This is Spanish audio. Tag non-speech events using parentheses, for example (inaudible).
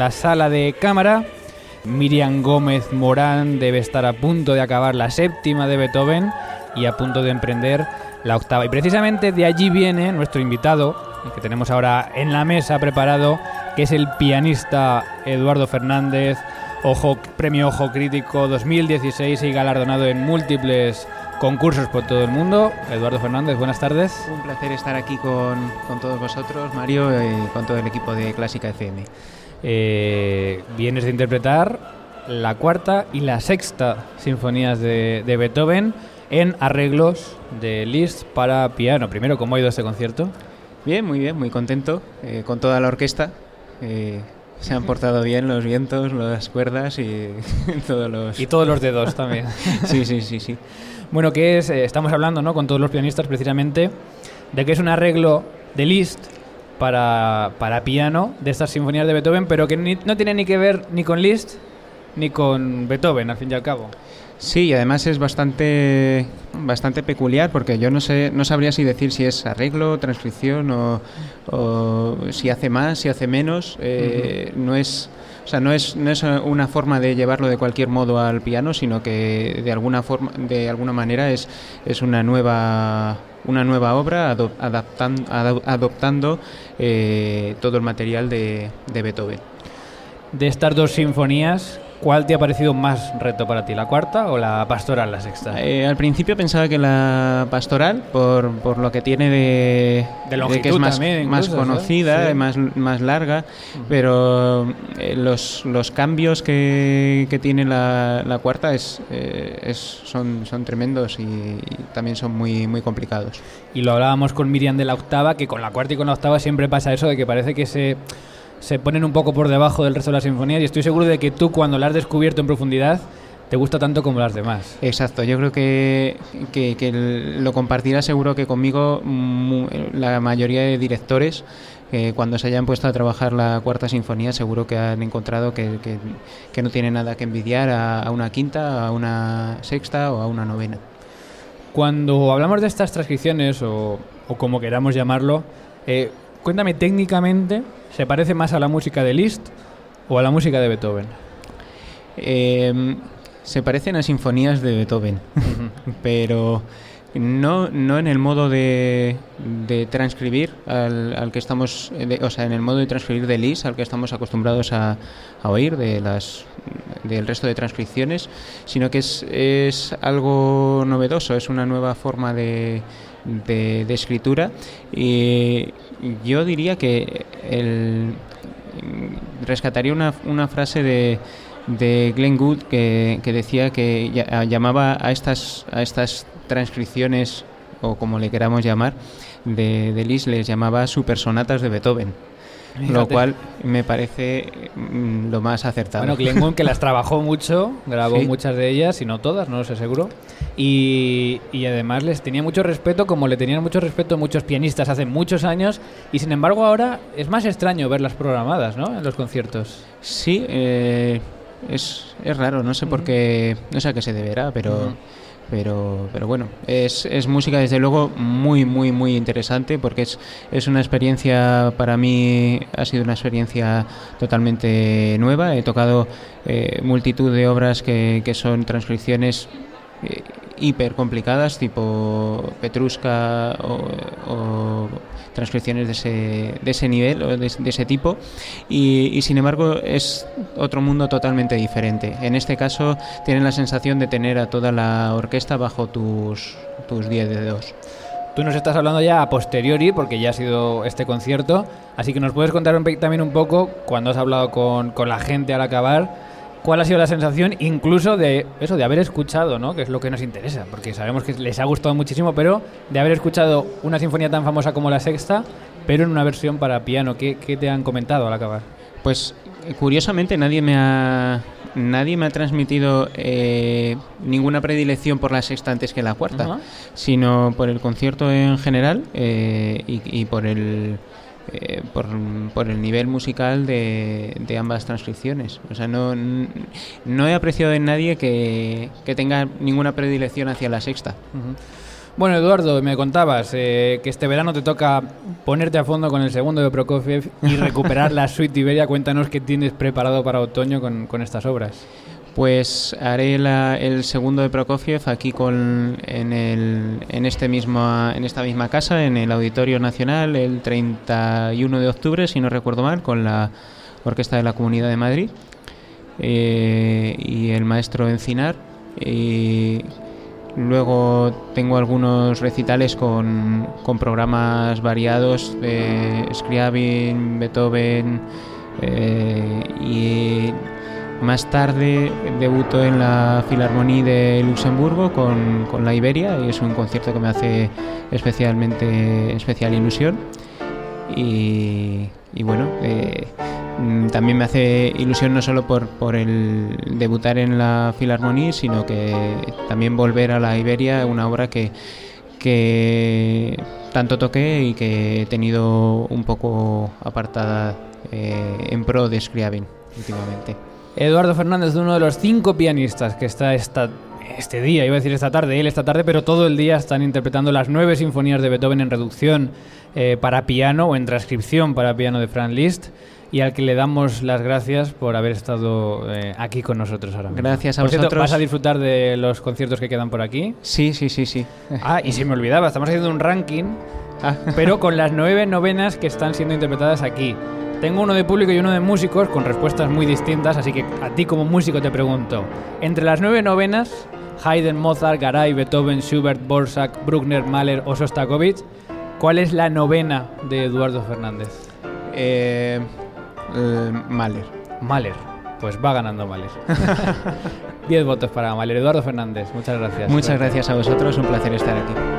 La sala de cámara, Miriam Gómez Morán debe estar a punto de acabar la séptima de Beethoven y a punto de emprender la octava. Y precisamente de allí viene nuestro invitado, que tenemos ahora en la mesa preparado, que es el pianista Eduardo Fernández, Ojo, Premio Ojo Crítico 2016 y galardonado en múltiples concursos por todo el mundo. Eduardo Fernández, buenas tardes. Un placer estar aquí con, con todos vosotros, Mario, y con todo el equipo de Clásica FM. Eh, vienes de interpretar la cuarta y la sexta sinfonías de, de Beethoven en arreglos de Liszt para piano. Primero, ¿cómo ha ido este concierto? Bien, muy bien, muy contento eh, con toda la orquesta. Eh, se han portado bien los vientos, las cuerdas y (laughs) todos los... Y todos los dedos también. (laughs) sí, sí, sí, sí. Bueno, que es, eh, estamos hablando ¿no? con todos los pianistas precisamente de que es un arreglo de Liszt para, para piano de estas sinfonías de Beethoven, pero que ni- no tiene ni que ver ni con Liszt ni con Beethoven, al fin y al cabo. Sí, y además es bastante, bastante peculiar porque yo no sé, no sabría si decir si es arreglo, transcripción o, o si hace más, si hace menos. Eh, No es, o sea, no es, no es una forma de llevarlo de cualquier modo al piano, sino que de alguna forma, de alguna manera es, es una nueva una nueva obra ado- adaptan- ado- adoptando eh, todo el material de, de Beethoven. De estas dos sinfonías, ¿cuál te ha parecido más reto para ti, la cuarta o la pastoral, la sexta? Eh, al principio pensaba que la pastoral, por, por lo que tiene de, De longitud que es más, también, más incluso, conocida, ¿sí? más, más larga, pero eh, los, los cambios que, que tiene la, la cuarta es, eh, es, son, son tremendos y, y también son muy, muy complicados. Y lo hablábamos con Miriam de la octava, que con la cuarta y con la octava siempre pasa eso de que parece que se, se ponen un poco por debajo del resto de las sinfonías y estoy seguro de que tú cuando la has descubierto en profundidad te gusta tanto como las demás. Exacto, yo creo que, que, lo compartirá seguro que conmigo la mayoría de directores que cuando se hayan puesto a trabajar la cuarta sinfonía seguro que han encontrado que, que- que no tiene nada que envidiar a, a una quinta, a una sexta o a una novena. Cuando hablamos de estas transcripciones o, o como queramos llamarlo, eh, cuéntame técnicamente, ¿se parece más a la música de Liszt o a la música de Beethoven? Eh, se parecen a sinfonías de Beethoven, (laughs) pero no, no en el modo de, de transcribir al, al que estamos, de- o sea, en el modo de transcribir de Liszt al que estamos acostumbrados a, a oír de las del resto de transcripciones, sino que es, es algo novedoso, es una nueva forma de, de, de escritura y yo diría que el, rescataría una, una frase de, de Glenn Gould que, que decía que ya- llamaba a estas, a estas transcripciones, o como le queramos llamar, de, de Liszt, les llamaba supersonatas de Beethoven. Lo cual me parece mm, lo más acertado. Bueno, Glenn que las trabajó mucho, grabó Sí. muchas de ellas, y no todas, no lo sé seguro. Y, y además les tenía mucho respeto, como le tenían mucho respeto muchos pianistas hace muchos años, y sin embargo ahora es más extraño verlas programadas, ¿no? En los conciertos. Sí, eh, es, es raro, no sé por qué, no sé a qué se deberá, pero. Pero, pero bueno, es, es música desde luego muy, muy, muy interesante porque es, es una experiencia, para mí ha sido una experiencia totalmente nueva. He tocado eh, multitud de obras que, que son transcripciones eh, hiper complicadas, tipo Petrushka o, o transcripciones de ese, de ese nivel o de, de ese tipo, y, y sin embargo es otro mundo totalmente diferente. En este caso tienen la sensación de tener a toda la orquesta bajo tus, tus 10 dedos. Tú nos estás hablando ya a posteriori, porque ya ha sido este concierto, así que nos puedes contar un también un poco, cuando has hablado con, con la gente al acabar, cuál ha sido la sensación incluso de eso, de haber escuchado, ¿no? Que es lo que nos interesa, porque sabemos que les ha gustado muchísimo, pero de haber escuchado una sinfonía tan famosa como la sexta, pero en una versión para piano. ¿Qué, qué te han comentado al acabar? Pues curiosamente nadie me ha nadie me ha transmitido eh, ninguna predilección por la sexta antes que la cuarta, sino por el concierto en general eh, y, y por el eh, por, por el nivel musical de, de ambas transcripciones. O sea, no, no he apreciado en nadie que, que tenga ninguna predilección hacia la sexta. Bueno, Eduardo, me contabas eh, que este verano te toca ponerte a fondo con el segundo de Prokofiev y recuperar la (laughs) suite Iberia. Cuéntanos qué tienes preparado para otoño con, con estas obras. Pues haré el segundo de Prokofiev aquí con, en, el, en, este mismo, en esta misma casa, en el Auditorio Nacional, el 31 de octubre, si no recuerdo mal, con la Orquesta de la Comunidad de Madrid eh, y el maestro Encinar. Y Luego tengo algunos recitales con, programas variados de Scriabin, Beethoven eh, y más tarde debuto en la Filarmonía de Luxemburgo con, la Iberia y es un concierto que me hace especialmente especial ilusión. Y, bueno, eh, Mm, también me hace ilusión no solo por, por el debutar en la Filarmonía, sino que también volver a la Iberia, una obra que, que tanto toqué y que he tenido un poco apartada eh, en pro de Scriabin últimamente. Eduardo Fernández, uno de los cinco pianistas que está esta, este día, iba a decir esta tarde, él esta tarde, pero todo el día están interpretando las nueve sinfonías de Beethoven en reducción eh, para piano o en transcripción para piano de Franz Liszt y al que le damos las gracias por haber estado eh, aquí con nosotros ahora mismo. Gracias a por vosotros. ¿Vas a disfrutar de los conciertos que quedan por aquí? Sí, sí, sí, sí. Ah, y si me olvidaba, estamos haciendo un ranking, ah. pero con las nueve novenas que están siendo interpretadas aquí. Tengo uno de público y uno de músicos con respuestas muy distintas, así que a ti como músico te pregunto, entre las nueve novenas, Haydn, Mozart, Garay, Beethoven, Schubert, Borsak, Bruckner, Mahler o Sostakovich, ¿cuál es la novena de Eduardo Fernández? Eh, eh, Mahler. Mahler. Pues va ganando Mahler. (laughs) Diez votos para Mahler. Eduardo Fernández, muchas gracias. Muchas gracias a vosotros, un placer estar aquí.